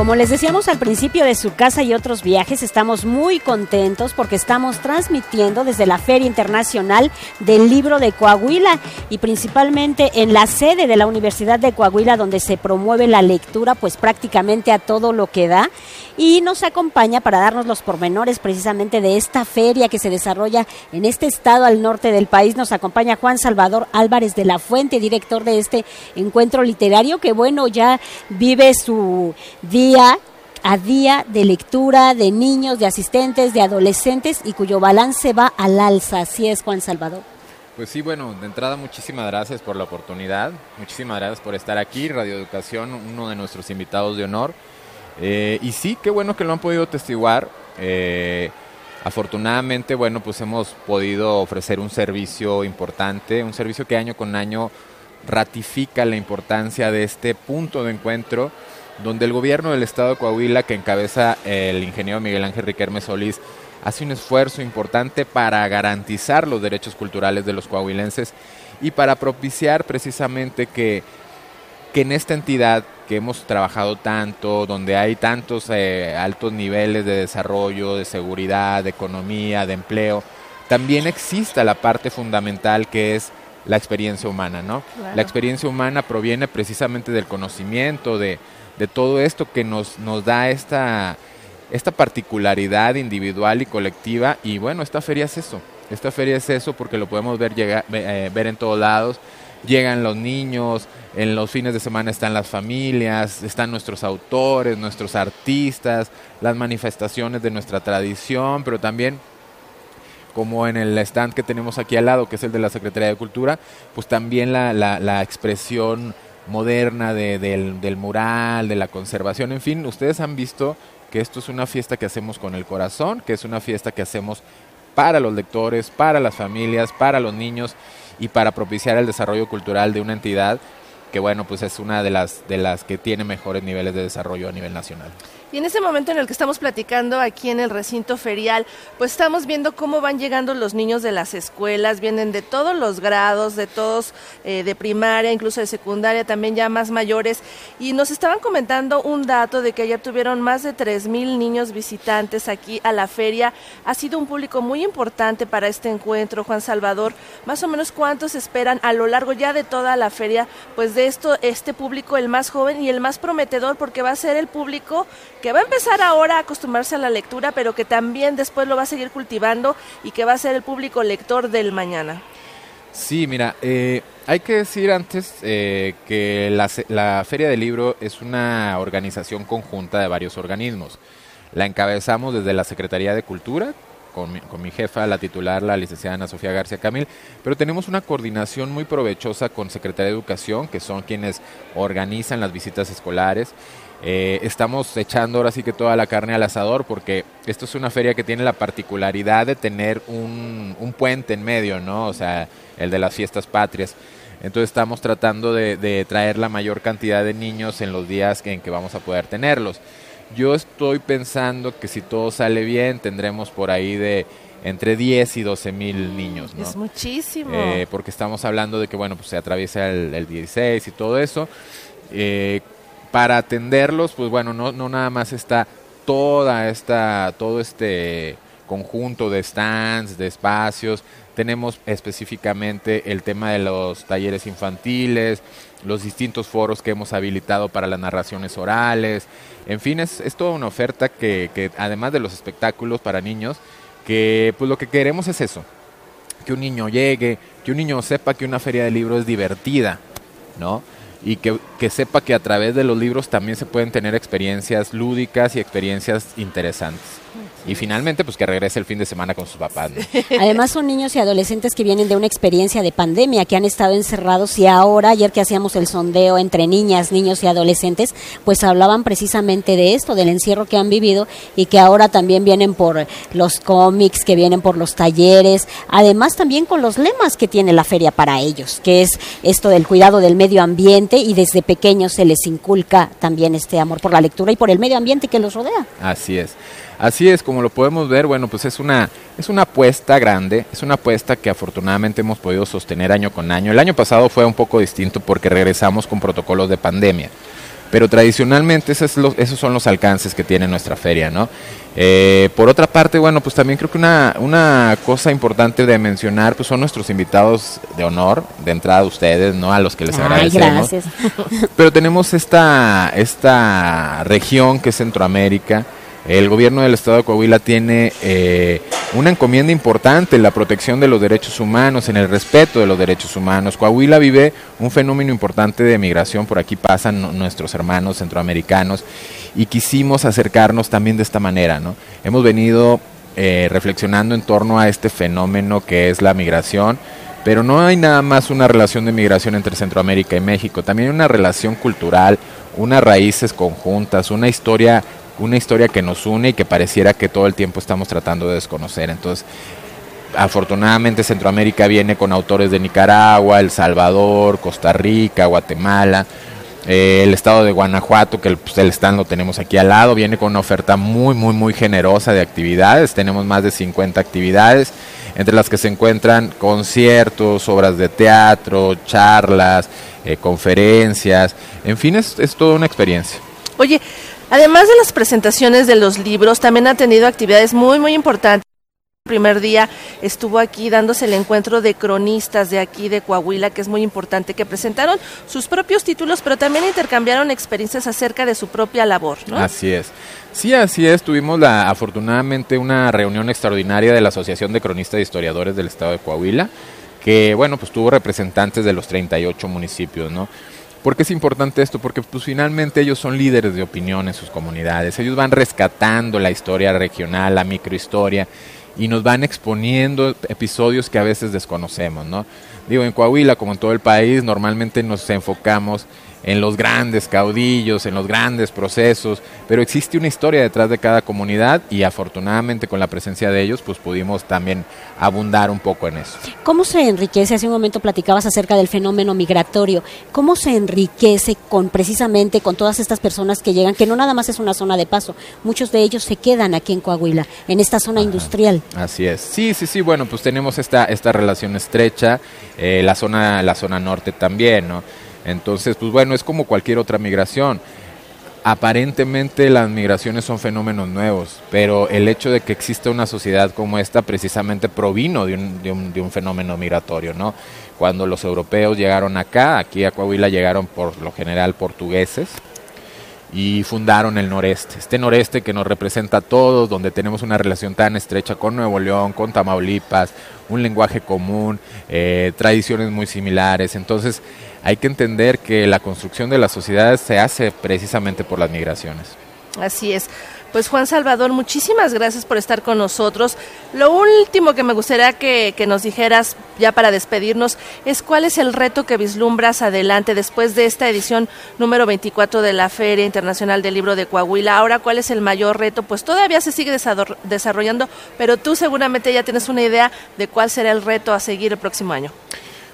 Como les decíamos al principio de su casa y otros viajes, estamos muy contentos porque estamos transmitiendo desde la Feria Internacional del Libro de Coahuila y principalmente en la sede de la Universidad de Coahuila donde se promueve la lectura pues prácticamente a todo lo que da y nos acompaña para darnos los pormenores precisamente de esta feria que se desarrolla en este estado al norte del país. Nos acompaña Juan Salvador Álvarez de la Fuente, director de este encuentro literario que bueno ya vive su día a día de lectura de niños, de asistentes, de adolescentes y cuyo balance va al alza. Así es, Juan Salvador. Pues sí, bueno, de entrada muchísimas gracias por la oportunidad, muchísimas gracias por estar aquí, Radio Educación, uno de nuestros invitados de honor. Eh, y sí, qué bueno que lo han podido testiguar. Eh, afortunadamente, bueno, pues hemos podido ofrecer un servicio importante, un servicio que año con año ratifica la importancia de este punto de encuentro donde el gobierno del estado de Coahuila, que encabeza el ingeniero Miguel Ángel Riquelme Solís, hace un esfuerzo importante para garantizar los derechos culturales de los coahuilenses y para propiciar precisamente que, que en esta entidad que hemos trabajado tanto, donde hay tantos eh, altos niveles de desarrollo, de seguridad, de economía, de empleo, también exista la parte fundamental que es la experiencia humana, ¿no? La experiencia humana proviene precisamente del conocimiento, de, de todo esto que nos, nos da esta, esta particularidad individual y colectiva. Y bueno, esta feria es eso. Esta feria es eso porque lo podemos ver, eh, ver en todos lados. Llegan los niños, en los fines de semana están las familias, están nuestros autores, nuestros artistas, las manifestaciones de nuestra tradición, pero también como en el stand que tenemos aquí al lado, que es el de la Secretaría de Cultura, pues también la, la expresión moderna de, del, del mural, de la conservación, en fin, ustedes han visto que esto es una fiesta que hacemos con el corazón, que es una fiesta que hacemos para los lectores, para las familias, para los niños y para propiciar el desarrollo cultural de una entidad que bueno, pues es una de las de las que tiene mejores niveles de desarrollo a nivel nacional. Y en ese momento en el que estamos platicando aquí en el recinto ferial, pues estamos viendo cómo van llegando los niños de las escuelas, vienen de todos los grados, de todos, eh, de primaria, incluso de secundaria, también ya más mayores. Y nos estaban comentando un dato de que ayer tuvieron más de 3.000 niños visitantes aquí a la feria. Ha sido un público muy importante para este encuentro, Juan Salvador. Más o menos cuántos esperan a lo largo ya de toda la feria, pues de esto, este público, el más joven y el más prometedor, porque va a ser el público que va a empezar ahora a acostumbrarse a la lectura, pero que también después lo va a seguir cultivando y que va a ser el público lector del mañana. Sí, mira, eh, hay que decir antes eh, que la, Feria del Libro es una organización conjunta de varios organismos. La encabezamos desde la Secretaría de Cultura, con mi, con mi, jefa, la titular, la licenciada Ana Sofía García Camil, pero tenemos una coordinación muy provechosa con Secretaría de Educación, que son quienes organizan las visitas escolares, eh, estamos echando ahora sí que toda la carne al asador porque esto es una feria que tiene la particularidad de tener un, un puente en medio, ¿no? O sea, el de las fiestas patrias. Entonces estamos tratando de, de, traer la mayor cantidad de niños en los días en que vamos a poder tenerlos. Yo estoy pensando que si todo sale bien tendremos por ahí de entre 10 y 12 mil niños. ¿no? Es muchísimo. Eh, porque estamos hablando de que, bueno, pues se atraviesa el, el 16 y todo eso. Eh, para atenderlos, pues bueno, no, no nada más está toda esta, todo este conjunto de stands, de espacios. Tenemos específicamente el tema de los talleres infantiles, los distintos foros que hemos habilitado para las narraciones orales. En fin, es, toda una oferta que, que, además de los espectáculos para niños, que pues lo que queremos es eso, que un niño llegue, que un niño sepa que una feria de libros es divertida, ¿no? Y que, que, sepa que a través de los libros también se pueden tener experiencias lúdicas y experiencias interesantes. Y finalmente, pues que regrese el fin de semana con sus papás. ¿no? Además, son niños y adolescentes que vienen de una experiencia de pandemia, que han estado encerrados y ahora, ayer que hacíamos el sondeo entre niñas, niños y adolescentes, pues hablaban precisamente de esto, del encierro que han vivido y que ahora también vienen por los cómics, que vienen por los talleres, además también con los lemas que tiene la feria para ellos, que es esto del cuidado del medio ambiente y desde pequeños se les inculca también este amor por la lectura y por el medio ambiente que los rodea. Así es. Así es, como lo podemos ver, bueno, pues es una, es una apuesta grande, es una apuesta que afortunadamente hemos podido sostener año con año. El año pasado fue un poco distinto porque regresamos con protocolos de pandemia. Pero tradicionalmente esos, esos son los alcances que tiene nuestra feria, ¿no? Eh, por otra parte, bueno, pues también creo que una, una cosa importante de mencionar, pues son nuestros invitados de honor, de entrada ustedes, ¿no? A los que les Ay, agradecemos. gracias. Pero tenemos esta, esta región que es Centroamérica. El gobierno del estado de Coahuila tiene eh, una encomienda importante en la protección de los derechos humanos, en el respeto de los derechos humanos. Coahuila vive un fenómeno importante de migración, por aquí pasan nu- nuestros hermanos centroamericanos y quisimos acercarnos también de esta manera. ¿no? Hemos venido eh, reflexionando en torno a este fenómeno que es la migración, pero no hay nada más una relación de migración entre Centroamérica y México, también hay una relación cultural, unas raíces conjuntas, una historia, una historia que nos une y que pareciera que todo el tiempo estamos tratando de desconocer. Entonces, afortunadamente Centroamérica viene con autores de Nicaragua, El Salvador, Costa Rica, Guatemala, eh, el estado de Guanajuato, que el, pues, stand lo tenemos aquí al lado, viene con una oferta muy, muy, muy generosa de actividades. Tenemos más de 50 actividades, entre las que se encuentran conciertos, obras de teatro, charlas, eh, conferencias. En fin, es, es toda una experiencia. Oye, además de las presentaciones de los libros, también ha tenido actividades muy, muy importantes. El primer día estuvo aquí dándose el encuentro de cronistas de aquí de Coahuila, que es muy importante, que presentaron sus propios títulos, pero también intercambiaron experiencias acerca de su propia labor, ¿no? Así es. Sí, así es. Tuvimos la, afortunadamente una reunión extraordinaria de la Asociación de Cronistas e Historiadores del Estado de Coahuila, que bueno, pues tuvo representantes de los 38 municipios, ¿no? ¿Por qué es importante esto? Porque pues finalmente ellos son líderes de opinión en sus comunidades. Ellos van rescatando la historia regional, la microhistoria y nos van exponiendo episodios que a veces desconocemos, ¿no? Digo, en Coahuila, como en todo el país, normalmente nos enfocamos en los grandes caudillos, en los grandes procesos, pero existe una historia detrás de cada comunidad y afortunadamente con la presencia de ellos, pues pudimos también abundar un poco en eso. ¿Cómo se enriquece? Hace un momento platicabas acerca del fenómeno migratorio. ¿Cómo se enriquece con precisamente con todas estas personas que llegan, que no nada más es una zona de paso, muchos de ellos se quedan aquí en Coahuila, en esta zona industrial? Así es. Sí, sí, sí. Bueno, pues tenemos esta esta relación estrecha, eh, la zona la zona norte también, ¿no? Entonces, pues bueno, es como cualquier otra migración. Aparentemente las migraciones son fenómenos nuevos, pero el hecho de que exista una sociedad como esta precisamente provino de un, de un, de un fenómeno migratorio, ¿no? Cuando los europeos llegaron acá, aquí a Coahuila llegaron por lo general portugueses, y fundaron el noreste. Este noreste que nos representa a todos, donde tenemos una relación tan estrecha con Nuevo León, con Tamaulipas, un lenguaje común, eh, tradiciones muy similares. Entonces hay que entender que la construcción de las sociedades se hace precisamente por las migraciones. Así es. Pues Juan Salvador, muchísimas gracias por estar con nosotros. Lo último que me gustaría que, que, nos dijeras, ya para despedirnos, es cuál es el reto que vislumbras adelante después de esta edición número 24 de la Feria Internacional del Libro de Coahuila. Ahora, ¿cuál es el mayor reto? Pues todavía se sigue desarrollando, pero tú seguramente ya tienes una idea de cuál será el reto a seguir el próximo año.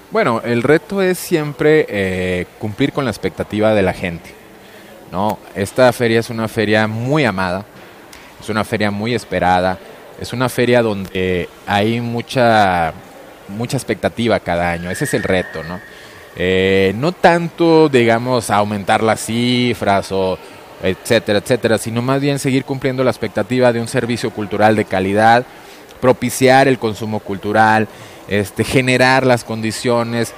Bueno, el reto es siempre eh, cumplir con la expectativa de la gente. ¿no? Esta feria es una feria muy amada, es una feria muy esperada, es una feria donde hay mucha, mucha expectativa cada año, ese es el reto, ¿no? Eh, no tanto, digamos, aumentar las cifras o etcétera, etcétera, sino más bien seguir cumpliendo la expectativa de un servicio cultural de calidad, propiciar el consumo cultural, este, generar las condiciones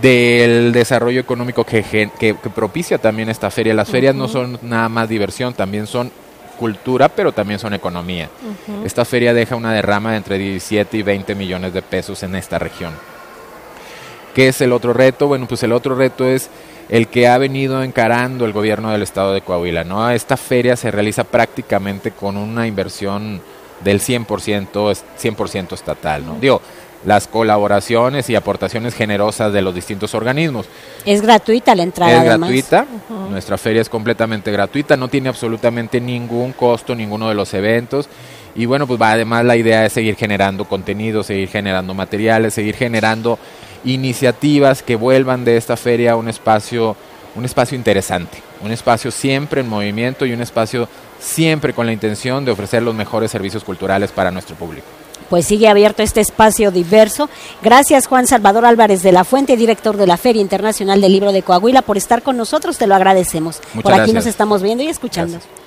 del desarrollo económico que, que, que, propicia también esta feria. Las ferias uh -huh. no son nada más diversión, también son cultura, pero también son economía. Uh -huh. Esta feria deja una derrama de entre 17 y 20 millones de pesos en esta región. ¿Qué es el otro reto? Bueno, pues el otro reto es el que ha venido encarando el gobierno del estado de Coahuila. ¿no? Esta feria se realiza prácticamente con una inversión del 100%, 100 estatal. ¿no? Digo, las colaboraciones y aportaciones generosas de los distintos organismos. Es gratuita la entrada. Es además. gratuita, uh -huh. nuestra feria es completamente gratuita, no tiene absolutamente ningún costo ninguno de los eventos. Y bueno, pues va, además la idea es seguir generando contenido, seguir generando materiales, seguir generando iniciativas que vuelvan de esta feria un espacio, un espacio interesante, un espacio siempre en movimiento y un espacio siempre con la intención de ofrecer los mejores servicios culturales para nuestro público. Pues sigue abierto este espacio diverso. Gracias Juan Salvador Álvarez de la Fuente, director de la Feria Internacional del Libro de Coahuila, por estar con nosotros, te lo agradecemos. Muchas por aquí gracias. nos estamos viendo y escuchando. Gracias.